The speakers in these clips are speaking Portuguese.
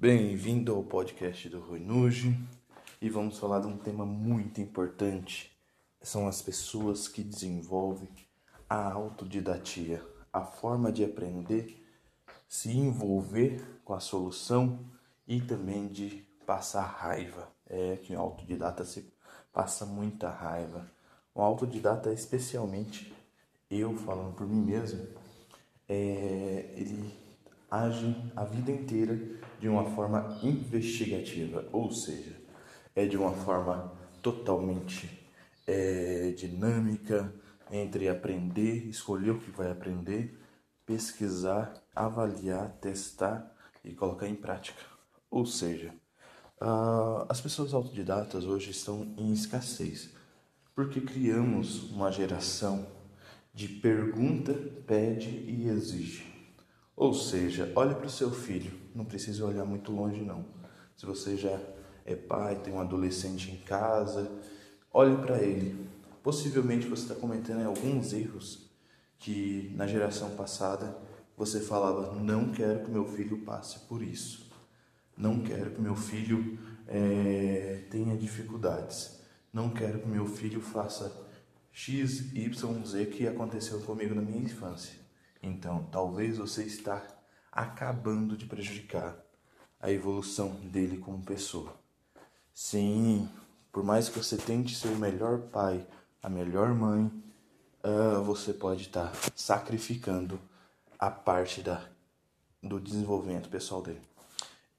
Bem-vindo ao podcast do Rui Nuge e vamos falar de um tema muito importante. São as pessoas que desenvolvem a autodidatia, a forma de aprender, se envolver com a solução e também de passar raiva. É que o autodidata se passa muita raiva. O autodidata, especialmente eu falando por mim mesmo, é, ele age a vida inteira de uma forma investigativa, ou seja, é de uma forma totalmente é, dinâmica entre aprender, escolher o que vai aprender, pesquisar, avaliar, testar e colocar em prática. Ou seja, uh, as pessoas autodidatas hoje estão em escassez porque criamos uma geração de pergunta, pede e exige. Ou seja, olhe para o seu filho, não precisa olhar muito longe não. Se você já é pai, tem um adolescente em casa, olhe para ele. Possivelmente você está cometendo alguns erros que na geração passada você falava: não quero que meu filho passe por isso, não quero que meu filho é, tenha dificuldades, não quero que meu filho faça X, Y, Z que aconteceu comigo na minha infância. Então, talvez você está acabando de prejudicar a evolução dele como pessoa. Sim, por mais que você tente ser o melhor pai, a melhor mãe, uh, você pode estar sacrificando a parte da, do desenvolvimento pessoal dele.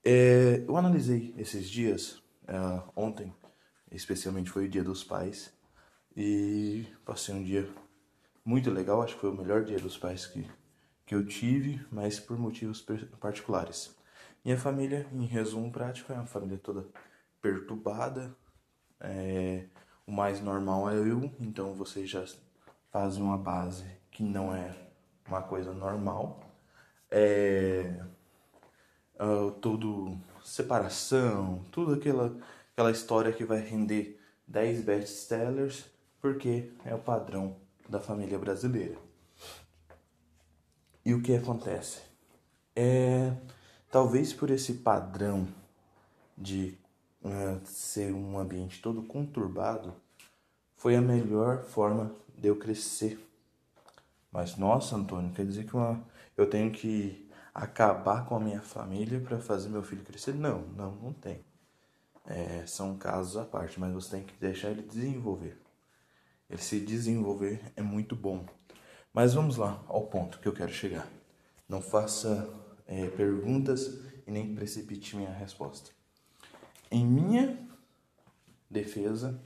É, eu analisei esses dias, uh, ontem, especialmente foi o Dia dos Pais, e passei um dia muito legal, acho que foi o melhor dia dos pais que, que eu tive, mas por motivos particulares. Minha família, em resumo prático, é uma família toda perturbada. É, o mais normal é eu, então vocês já fazem uma base que não é uma coisa normal. É, uh, tudo separação, tudo aquela, aquela história que vai render 10 best-sellers, porque é o padrão da família brasileira. E o que acontece? É talvez por esse padrão de uh, ser um ambiente todo conturbado, foi a melhor forma de eu crescer. Mas nossa, Antônio, quer dizer que uma, eu tenho que acabar com a minha família para fazer meu filho crescer? Não, não, não tem. É, são casos à parte, mas você tem que deixar ele desenvolver. Ele se desenvolver é muito bom. Mas vamos lá ao ponto que eu quero chegar. Não faça é, perguntas e nem precipite minha resposta. Em minha defesa,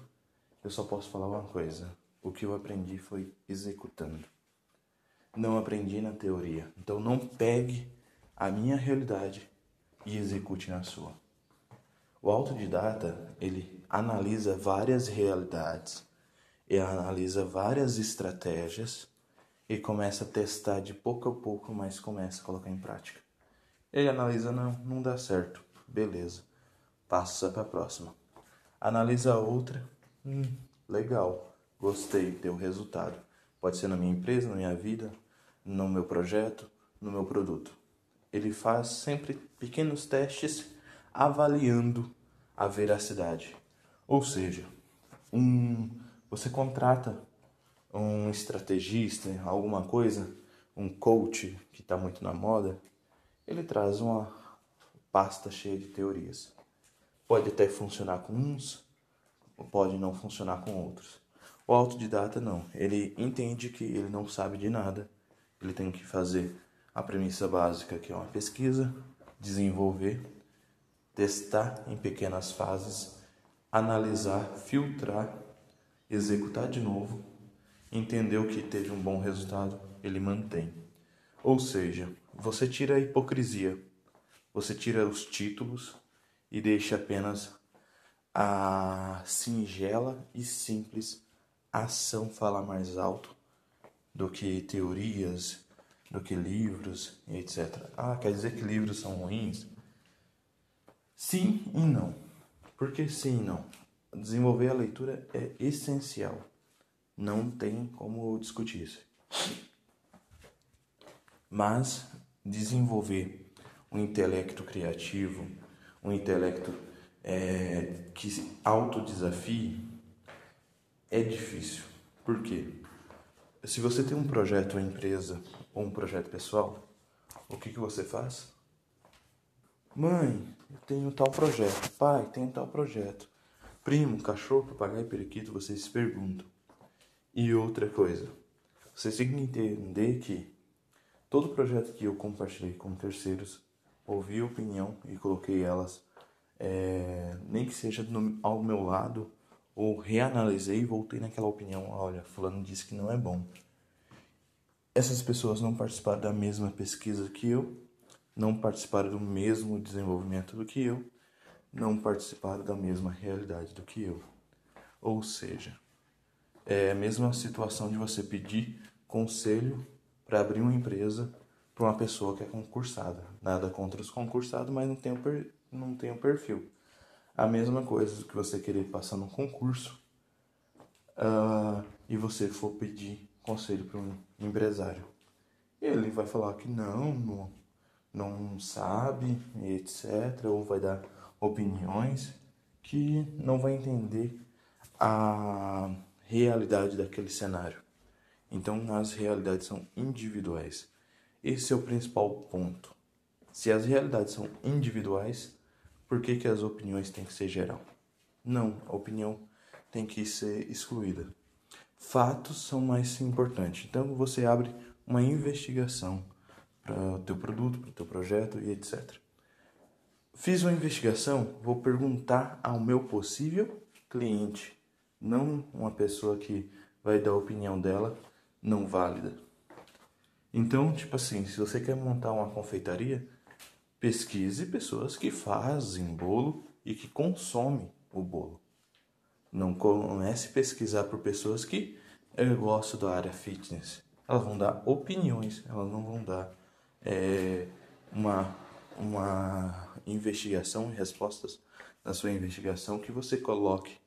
eu só posso falar uma coisa: o que eu aprendi foi executando. Não aprendi na teoria. Então não pegue a minha realidade e execute na sua. O autodidata, ele analisa várias realidades e analisa várias estratégias e começa a testar de pouco a pouco, mas começa a colocar em prática. Ele analisa, não, não dá certo. Beleza. Passa para a próxima. Analisa outra. Hum, legal. Gostei, deu resultado. Pode ser na minha empresa, na minha vida, no meu projeto, no meu produto. Ele faz sempre pequenos testes avaliando a veracidade. Ou seja, um você contrata um estrategista, alguma coisa, um coach que está muito na moda, ele traz uma pasta cheia de teorias. Pode até funcionar com uns, pode não funcionar com outros. O autodidata não, ele entende que ele não sabe de nada, ele tem que fazer a premissa básica, que é uma pesquisa, desenvolver, testar em pequenas fases, analisar, filtrar executar de novo, entendeu que teve um bom resultado, ele mantém. Ou seja, você tira a hipocrisia, você tira os títulos e deixa apenas a singela e simples ação falar mais alto do que teorias, do que livros, etc. Ah, quer dizer que livros são ruins? Sim e não. Por que sim e não? desenvolver a leitura é essencial. Não tem como discutir isso. Mas desenvolver um intelecto criativo, um intelecto é, que se autodesafie, é difícil. Por quê? Se você tem um projeto, uma empresa ou um projeto pessoal, o que, que você faz? Mãe, eu tenho tal projeto. Pai, tenho tal projeto. Primo, cachorro, papagaio, periquito, vocês se perguntam. E outra coisa, vocês têm que entender que todo projeto que eu compartilhei com terceiros, ouvi a opinião e coloquei elas, é, nem que seja no, ao meu lado, ou reanalisei e voltei naquela opinião. Olha, fulano disse que não é bom. Essas pessoas não participaram da mesma pesquisa que eu, não participaram do mesmo desenvolvimento do que eu, não participaram da mesma realidade do que eu. Ou seja, é a mesma situação de você pedir conselho para abrir uma empresa para uma pessoa que é concursada. Nada contra os concursados, mas não tem o, per, não tem o perfil. A mesma coisa que você querer passar num concurso uh, e você for pedir conselho para um empresário. Ele vai falar que não, não, não sabe, etc. Ou vai dar opiniões que não vai entender a realidade daquele cenário. Então as realidades são individuais. Esse é o principal ponto. Se as realidades são individuais, por que, que as opiniões têm que ser geral? Não, a opinião tem que ser excluída. Fatos são mais importantes. Então você abre uma investigação para o teu produto, para o teu projeto e etc. Fiz uma investigação, vou perguntar ao meu possível cliente, não uma pessoa que vai dar a opinião dela não válida. Então, tipo assim, se você quer montar uma confeitaria, pesquise pessoas que fazem bolo e que consomem o bolo. Não comece a pesquisar por pessoas que gosto da área fitness. Elas vão dar opiniões, elas não vão dar é, uma, uma investigação e respostas na sua investigação que você coloque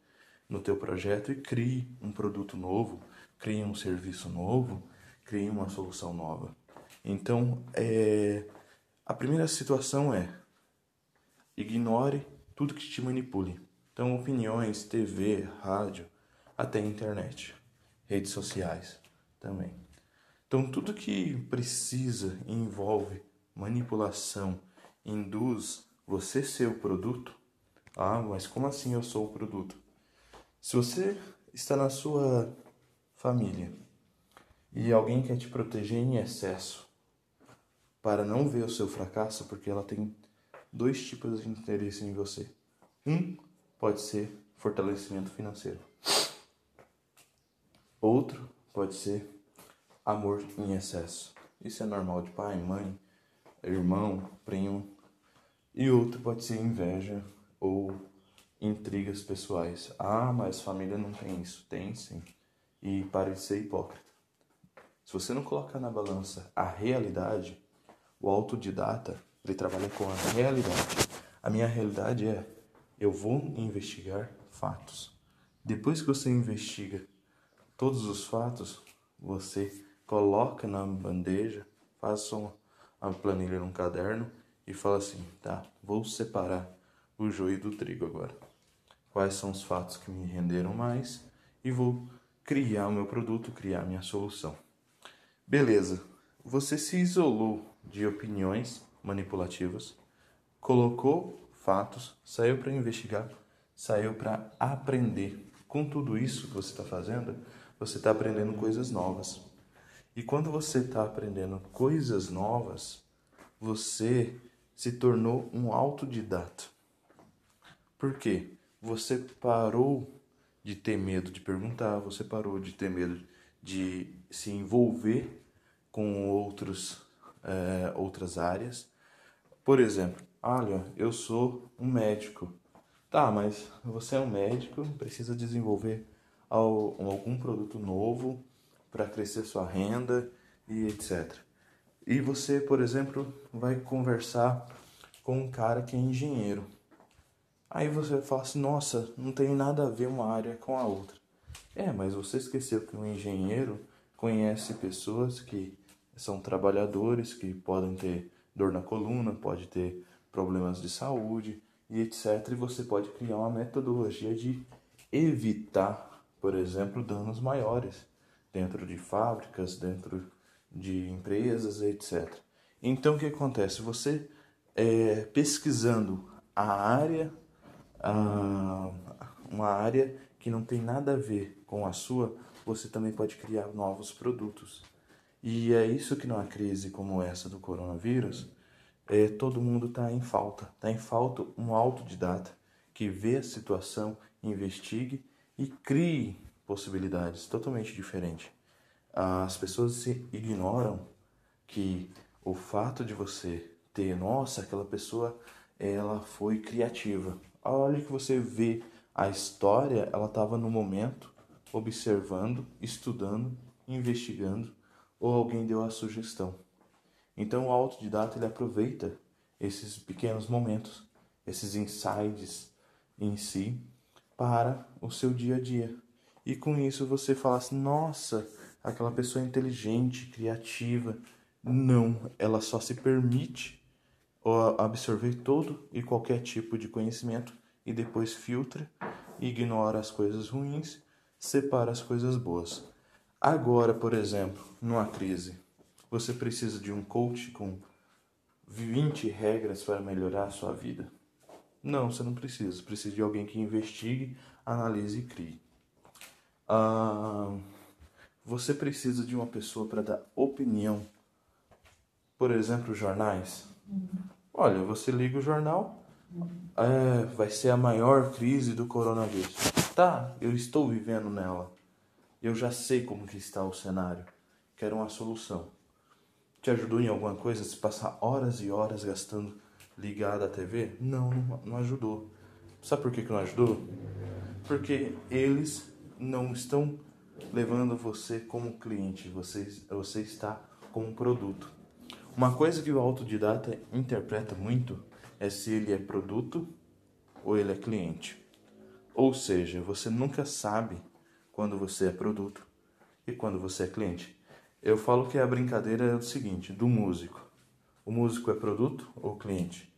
no teu projeto e crie um produto novo, crie um serviço novo, crie uma solução nova. Então, é, a primeira situação é ignore tudo que te manipule. Então, opiniões, TV, rádio, até internet, redes sociais também. Então, tudo que precisa e envolve manipulação, induz você ser o produto. Ah, mas como assim eu sou o produto? Se você está na sua família e alguém quer te proteger em excesso para não ver o seu fracasso, porque ela tem dois tipos de interesse em você. Um pode ser fortalecimento financeiro. Outro pode ser amor em excesso. Isso é normal de pai, mãe, irmão, primo. E outro pode ser inveja ou intrigas pessoais. Ah, mas família não tem isso. Tem sim e pare de ser hipócrita. Se você não colocar na balança a realidade, o autodidata, ele trabalha com a realidade. A minha realidade é, eu vou investigar fatos. Depois que você investiga todos os fatos, você coloca na bandeja, faça uma planilha num caderno e fala assim, tá, vou separar o joio do trigo agora. Quais são os fatos que me renderam mais e vou criar o meu produto, criar minha solução. Beleza, você se isolou de opiniões manipulativas, colocou fatos, saiu para investigar, saiu para aprender. Com tudo isso que você está fazendo, você está aprendendo coisas novas. E quando você está aprendendo coisas novas, você se tornou um autodidata. Por quê? Você parou de ter medo de perguntar, você parou de ter medo de se envolver com outros, é, outras áreas. Por exemplo, olha, eu sou um médico. Tá, mas você é um médico, precisa desenvolver algum produto novo para crescer sua renda e etc. E você, por exemplo, vai conversar com um cara que é engenheiro. Aí você fala assim, nossa, não tem nada a ver uma área com a outra. É, mas você esqueceu que um engenheiro conhece pessoas que são trabalhadores, que podem ter dor na coluna, pode ter problemas de saúde, e etc. E você pode criar uma metodologia de evitar, por exemplo, danos maiores dentro de fábricas, dentro de empresas, etc. Então o que acontece? Você é, pesquisando a área, a, uma área que não tem nada a ver com a sua, você também pode criar novos produtos. E é isso que numa crise como essa do coronavírus, é, todo mundo está em falta. Está em falta um autodidata que vê a situação, investigue e crie possibilidades totalmente diferentes. As pessoas se ignoram que o fato de você ter, nossa, aquela pessoa ela foi criativa. A hora que você vê a história, ela estava no momento observando, estudando, investigando, ou alguém deu a sugestão. Então o autodidata ele aproveita esses pequenos momentos, esses insights em si para o seu dia a dia. E com isso você fala assim: "Nossa, aquela pessoa é inteligente, criativa". Não, ela só se permite absorver todo e qualquer tipo de conhecimento e depois filtra, ignora as coisas ruins, separa as coisas boas. Agora, por exemplo, numa crise, você precisa de um coach com 20 regras para melhorar a sua vida? Não, você não precisa. Precisa de alguém que investigue, analise e crie. Ah, você precisa de uma pessoa para dar opinião. Por exemplo, jornais. Olha, você liga o jornal, é, vai ser a maior crise do coronavírus. Tá, eu estou vivendo nela. Eu já sei como que está o cenário. Quero uma solução. Te ajudou em alguma coisa se passar horas e horas gastando ligado à TV? Não, não, não ajudou. Sabe por que, que não ajudou? Porque eles não estão levando você como cliente, você, você está como produto. Uma coisa que o autodidata interpreta muito é se ele é produto ou ele é cliente. Ou seja, você nunca sabe quando você é produto e quando você é cliente. Eu falo que a brincadeira é o seguinte, do músico. O músico é produto ou cliente?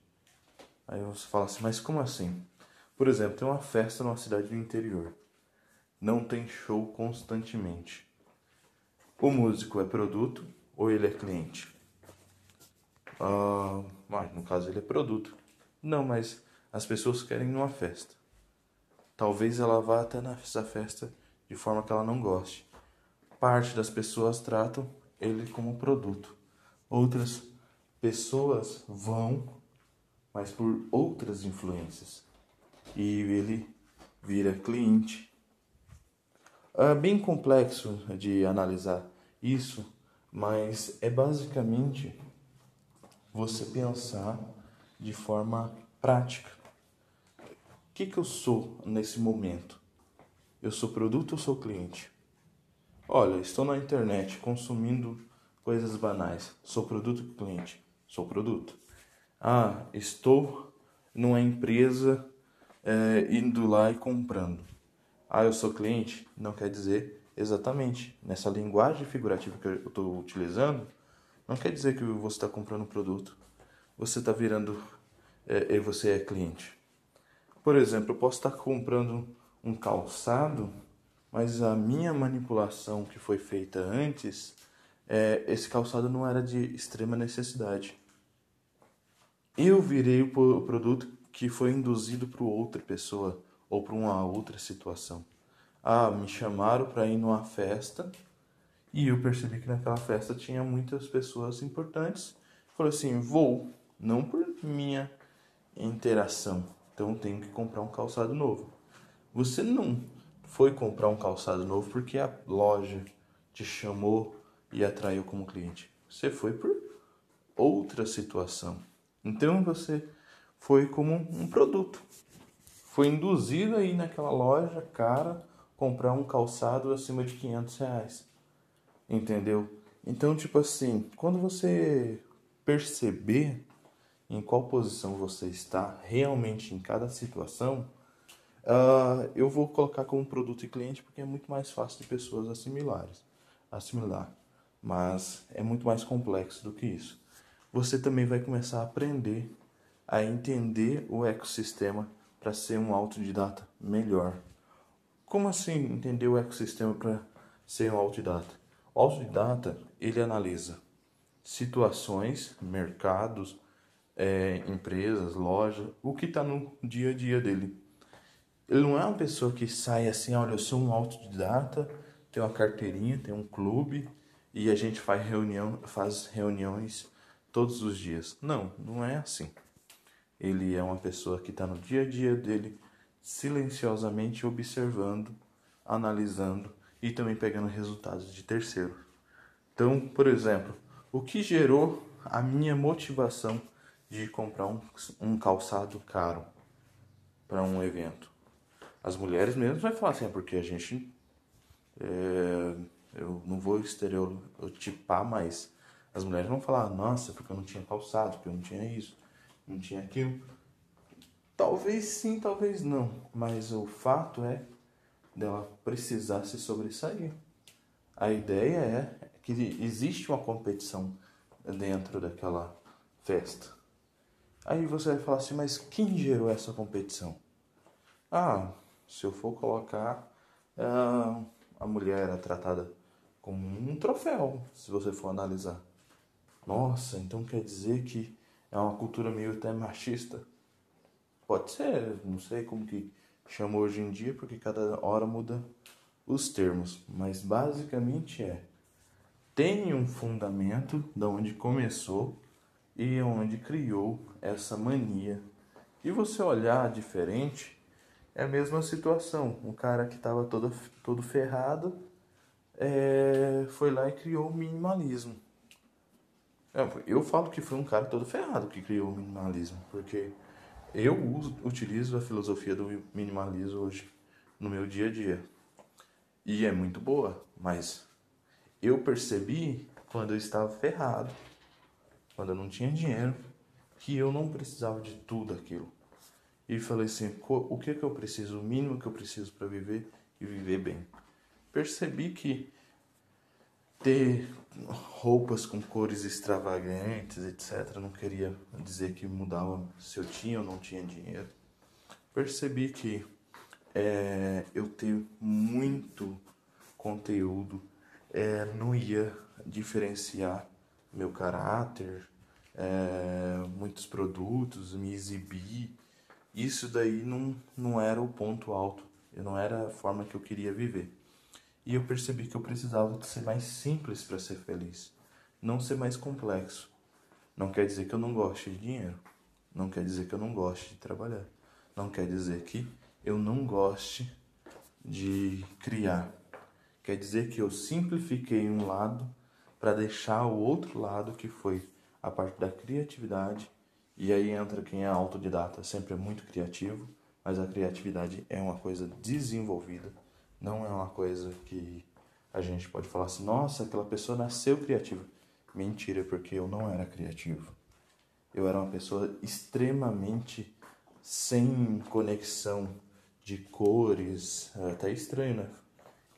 Aí você fala assim, mas como assim? Por exemplo, tem uma festa numa cidade do interior. Não tem show constantemente. O músico é produto ou ele é cliente? Ah, no caso ele é produto. Não, mas as pessoas querem ir numa festa. Talvez ela vá até nessa festa de forma que ela não goste. Parte das pessoas tratam ele como produto. Outras pessoas vão, mas por outras influências. E ele vira cliente. É bem complexo de analisar isso, mas é basicamente você pensar de forma prática. O que, que eu sou nesse momento? Eu sou produto ou sou cliente? Olha, estou na internet consumindo coisas banais. Sou produto ou cliente? Sou produto. Ah, estou numa empresa é, indo lá e comprando. Ah, eu sou cliente? Não quer dizer exatamente. Nessa linguagem figurativa que eu estou utilizando, não quer dizer que você está comprando um produto. Você está virando é, e você é cliente. Por exemplo, eu posso estar comprando um calçado, mas a minha manipulação que foi feita antes, é, esse calçado não era de extrema necessidade. Eu virei o produto que foi induzido para outra pessoa ou para uma outra situação. Ah, me chamaram para ir numa festa e eu percebi que naquela festa tinha muitas pessoas importantes. Falei assim, vou, não por minha interação. Então tenho que comprar um calçado novo. Você não foi comprar um calçado novo porque a loja te chamou e atraiu como cliente. Você foi por outra situação. Então você foi como um produto. Foi induzido aí naquela loja cara comprar um calçado acima de 500 reais. Entendeu? Então, tipo assim, quando você perceber em qual posição você está realmente em cada situação, uh, eu vou colocar como produto e cliente porque é muito mais fácil de pessoas assimilares, assimilar. Mas é muito mais complexo do que isso. Você também vai começar a aprender a entender o ecossistema para ser um autodidata melhor. Como assim entender o ecossistema para ser um autodidata? Autodidata ele analisa situações, mercados, é, empresas, lojas, o que está no dia a dia dele. Ele não é uma pessoa que sai assim, olha, eu sou um autodidata, tenho uma carteirinha, tenho um clube e a gente faz reunião, faz reuniões todos os dias. Não, não é assim. Ele é uma pessoa que está no dia a dia dele, silenciosamente observando, analisando e também pegando resultados de terceiros. Então, por exemplo, o que gerou a minha motivação de comprar um, um calçado caro para um evento? As mulheres mesmo vai falar assim, é porque a gente. É, eu não vou estereotipar, mas as mulheres vão falar, nossa, porque eu não tinha calçado, porque eu não tinha isso, não tinha aquilo. Talvez sim, talvez não, mas o fato é dela precisar se sobressair. A ideia é que existe uma competição dentro daquela festa. Aí você vai falar assim, mas quem gerou essa competição? Ah, se eu for colocar, ah, a mulher é tratada como um troféu, se você for analisar. Nossa, então quer dizer que é uma cultura meio até machista? Pode ser, não sei como que chama hoje em dia, porque cada hora muda os termos, mas basicamente é tem um fundamento de onde começou e onde criou essa mania. E você olhar diferente, é a mesma situação. Um cara que estava todo, todo ferrado é, foi lá e criou o minimalismo. É, eu falo que foi um cara todo ferrado que criou o minimalismo, porque eu uso, utilizo a filosofia do minimalismo hoje no meu dia a dia. E é muito boa, mas eu percebi quando eu estava ferrado, quando eu não tinha dinheiro, que eu não precisava de tudo aquilo. E falei assim: o que, que eu preciso, o mínimo que eu preciso para viver e viver bem. Percebi que ter roupas com cores extravagantes, etc., não queria dizer que mudava se eu tinha ou não tinha dinheiro. Percebi que é, eu ter muito conteúdo é, não ia diferenciar meu caráter, é, muitos produtos, me exibir. Isso daí não, não era o ponto alto, não era a forma que eu queria viver. E eu percebi que eu precisava ser mais simples para ser feliz, não ser mais complexo. Não quer dizer que eu não goste de dinheiro, não quer dizer que eu não goste de trabalhar, não quer dizer que eu não goste de criar, Quer dizer que eu simplifiquei um lado para deixar o outro lado que foi a parte da criatividade. E aí entra quem é autodidata, sempre é muito criativo, mas a criatividade é uma coisa desenvolvida, não é uma coisa que a gente pode falar assim: nossa, aquela pessoa nasceu criativa. Mentira, porque eu não era criativo. Eu era uma pessoa extremamente sem conexão de cores, é até estranho, né?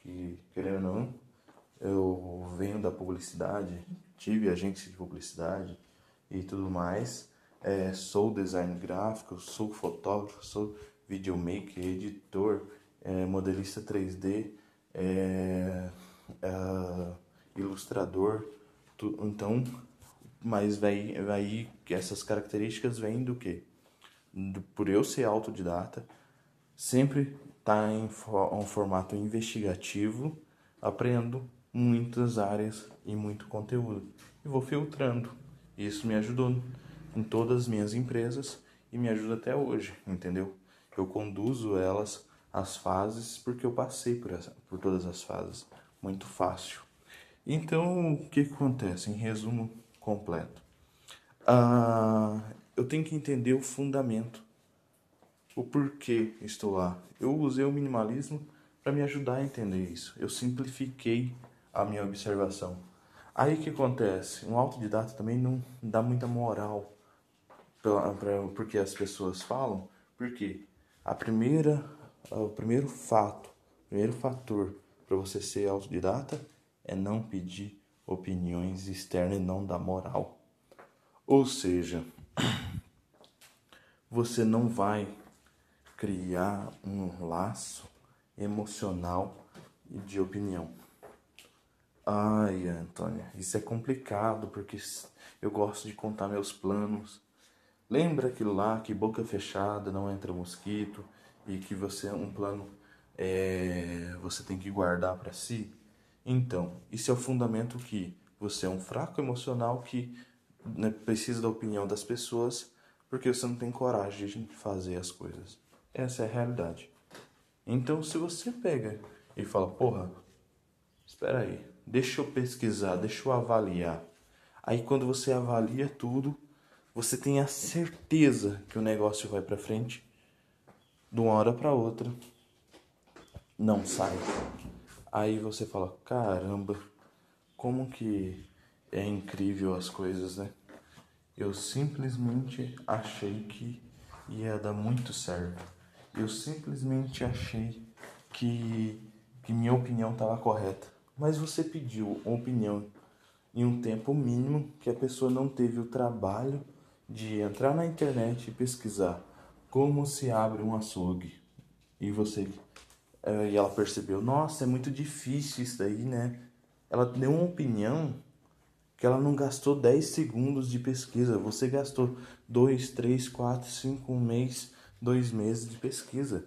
que, querendo ou não, eu venho da publicidade, tive agência de publicidade e tudo mais. É, sou design gráfico, sou fotógrafo, sou videomaker, editor, é, modelista 3D, é, é, ilustrador. Tu, então, mas vai, vai, essas características vêm do que? por eu ser autodidata, sempre está em um formato investigativo, aprendo muitas áreas e muito conteúdo e vou filtrando. Isso me ajudou em todas as minhas empresas e me ajuda até hoje, entendeu? Eu conduzo elas as fases porque eu passei por, essa, por todas as fases, muito fácil. Então, o que, acontece? Em resumo completo, ah, eu tenho que entender o fundamento o porquê estou lá. Eu usei o minimalismo para me ajudar a entender isso. Eu simplifiquei a minha observação. Aí o que acontece? Um autodidata também não dá muita moral para porque as pessoas falam, porque a primeira, o primeiro fato, o primeiro fator para você ser autodidata é não pedir opiniões externas e não dar moral. Ou seja, você não vai criar um laço emocional de opinião. Ai, Antônia, isso é complicado porque eu gosto de contar meus planos. Lembra aquilo lá que boca fechada não entra mosquito e que você um plano é, você tem que guardar para si? Então, isso é o fundamento que você é um fraco emocional que né, precisa da opinião das pessoas porque você não tem coragem de fazer as coisas. Essa é a realidade. Então, se você pega e fala, porra, espera aí, deixa eu pesquisar, deixa eu avaliar. Aí, quando você avalia tudo, você tem a certeza que o negócio vai para frente de uma hora para outra, não sai. Aí você fala, caramba, como que é incrível as coisas, né? Eu simplesmente achei que ia dar muito certo. Eu simplesmente achei que, que minha opinião estava correta. Mas você pediu opinião em um tempo mínimo que a pessoa não teve o trabalho de entrar na internet e pesquisar como se abre um açougue. E você eh, e ela percebeu, nossa, é muito difícil isso daí, né? Ela deu uma opinião que ela não gastou 10 segundos de pesquisa. Você gastou 2, 3, 4, 5, um mês, dois meses de pesquisa.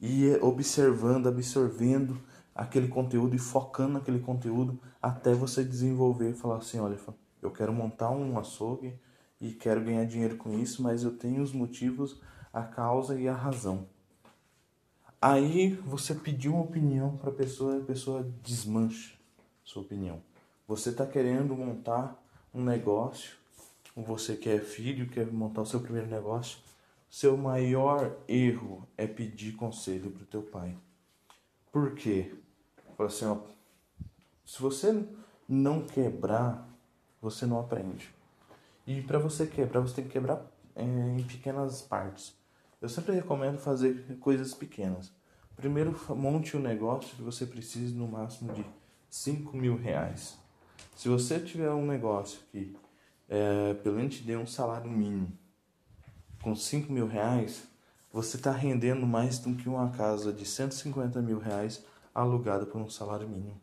E observando, absorvendo aquele conteúdo e focando naquele conteúdo até você desenvolver e falar assim, olha, eu quero montar um açougue e quero ganhar dinheiro com isso, mas eu tenho os motivos, a causa e a razão. Aí você pediu uma opinião para a pessoa e a pessoa desmancha sua opinião. Você está querendo montar um negócio, você que é filho, quer montar o seu primeiro negócio, seu maior erro é pedir conselho para o teu pai. Por quê? Fala assim, ó, se você não quebrar, você não aprende. E para você quebrar, você tem que quebrar é, em pequenas partes. Eu sempre recomendo fazer coisas pequenas. Primeiro, monte um negócio que você precise no máximo de 5 mil reais. Se você tiver um negócio que é, pelo menos te dê um salário mínimo com 5 mil reais, você está rendendo mais do que uma casa de 150 mil reais alugada por um salário mínimo.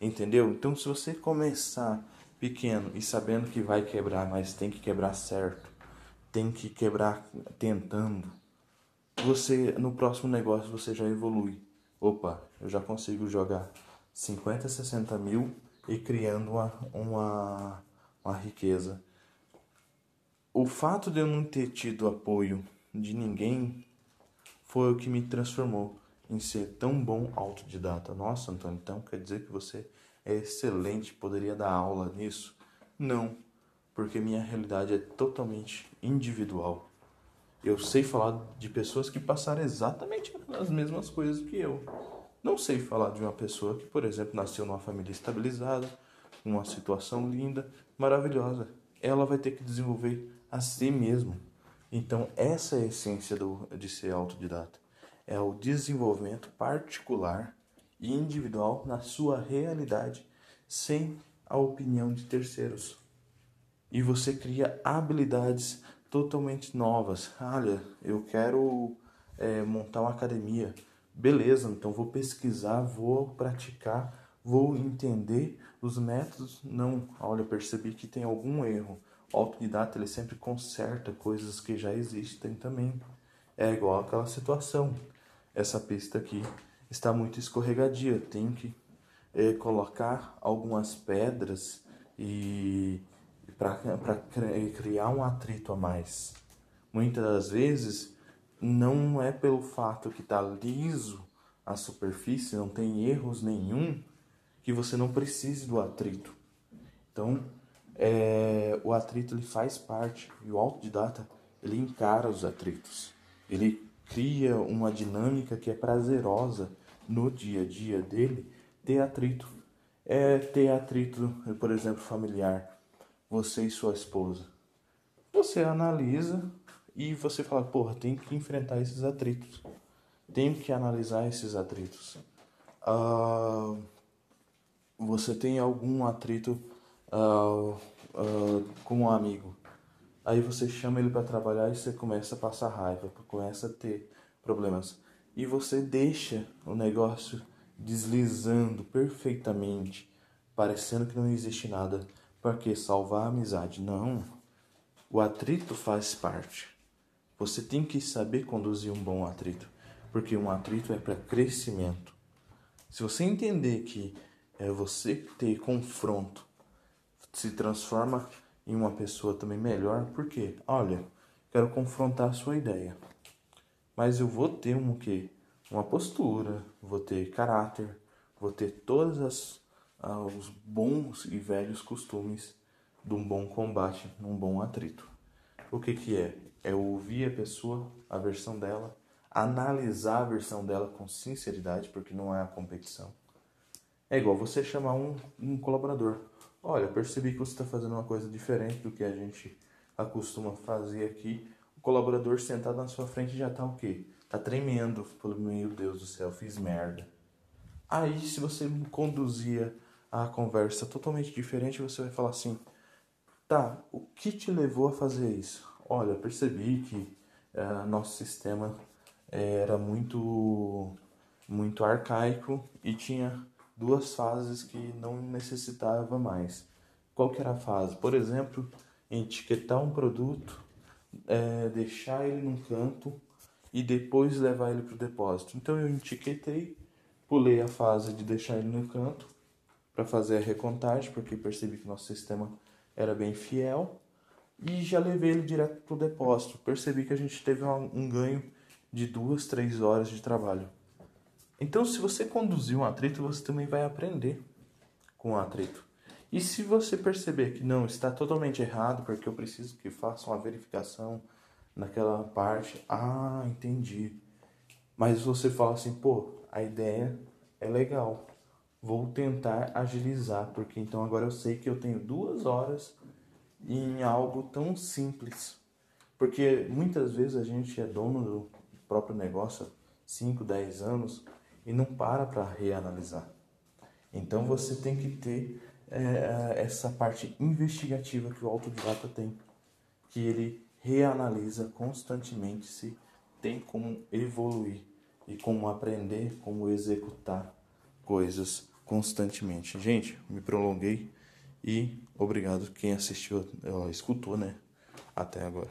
Entendeu? Então, se você começar pequeno e sabendo que vai quebrar, mas tem que quebrar certo, tem que quebrar tentando, você no próximo negócio você já evolui. Opa, eu já consigo jogar 50, 60 mil e criando uma, uma, uma riqueza. O fato de eu não ter tido apoio de ninguém foi o que me transformou em ser tão bom autodidata. Nossa, Antônio, então quer dizer que você é excelente, poderia dar aula nisso? Não, porque minha realidade é totalmente individual. Eu sei falar de pessoas que passaram exatamente as mesmas coisas que eu. Não sei falar de uma pessoa que, por exemplo, nasceu numa família estabilizada, numa situação linda, maravilhosa. Ela vai ter que desenvolver a si mesma. Então, essa é a essência do, de ser autodidata é o desenvolvimento particular e individual na sua realidade, sem a opinião de terceiros. E você cria habilidades totalmente novas. Olha, eu quero é, montar uma academia. Beleza, então vou pesquisar, vou praticar, vou entender os métodos. Não, olha, percebi que tem algum erro. O autodidata ele sempre conserta coisas que já existem também. É igual aquela situação essa pista aqui está muito escorregadia, tem que é, colocar algumas pedras e para criar um atrito a mais. Muitas das vezes não é pelo fato que está liso a superfície, não tem erros nenhum, que você não precise do atrito. Então, é, o atrito ele faz parte e o autodidata ele encara os atritos. Ele cria uma dinâmica que é prazerosa no dia a dia dele ter atrito. É ter atrito, por exemplo, familiar, você e sua esposa. Você analisa e você fala, porra, tem que enfrentar esses atritos. Tem que analisar esses atritos. Uh, você tem algum atrito uh, uh, com um amigo. Aí você chama ele para trabalhar e você começa a passar raiva, começa a ter problemas. E você deixa o negócio deslizando perfeitamente, parecendo que não existe nada. Para que salvar a amizade? Não. O atrito faz parte. Você tem que saber conduzir um bom atrito, porque um atrito é para crescimento. Se você entender que é você ter confronto se transforma em uma pessoa também melhor, porque, olha, quero confrontar a sua ideia. Mas eu vou ter um que uma postura, vou ter caráter, vou ter todos as, ah, os bons e velhos costumes de um bom combate, num bom atrito. O que que é? É ouvir a pessoa, a versão dela, analisar a versão dela com sinceridade, porque não é a competição. É igual você chamar um, um colaborador. Olha, percebi que você está fazendo uma coisa diferente do que a gente acostuma fazer aqui. O colaborador sentado na sua frente já está o quê? Tá tremendo. Falou, meu Deus do céu, fiz merda. Aí, se você conduzia a conversa totalmente diferente, você vai falar assim: tá, o que te levou a fazer isso? Olha, percebi que uh, nosso sistema era muito, muito arcaico e tinha duas fases que não necessitava mais. Qual que era a fase? Por exemplo, etiquetar um produto, é, deixar ele num canto e depois levar ele para o depósito. Então eu etiquetei, pulei a fase de deixar ele no canto para fazer a recontagem, porque percebi que nosso sistema era bem fiel e já levei ele direto para o depósito. Percebi que a gente teve um, ganho de duas, três horas de trabalho. Então, se você conduzir um atrito, você também vai aprender com o atrito. E se você perceber que não está totalmente errado, porque eu preciso que faça uma verificação naquela parte, ah, entendi. Mas você fala assim, pô, a ideia é legal. Vou tentar agilizar, porque então agora eu sei que eu tenho duas horas em algo tão simples. Porque muitas vezes a gente é dono do próprio negócio 5, 10 anos e não para para reanalisar. Então você tem que ter é, essa parte investigativa que o autodidata tem, que ele reanalisa constantemente se tem como evoluir e como aprender, como executar coisas constantemente. Gente, me prolonguei e obrigado quem assistiu, escutou, né, até agora.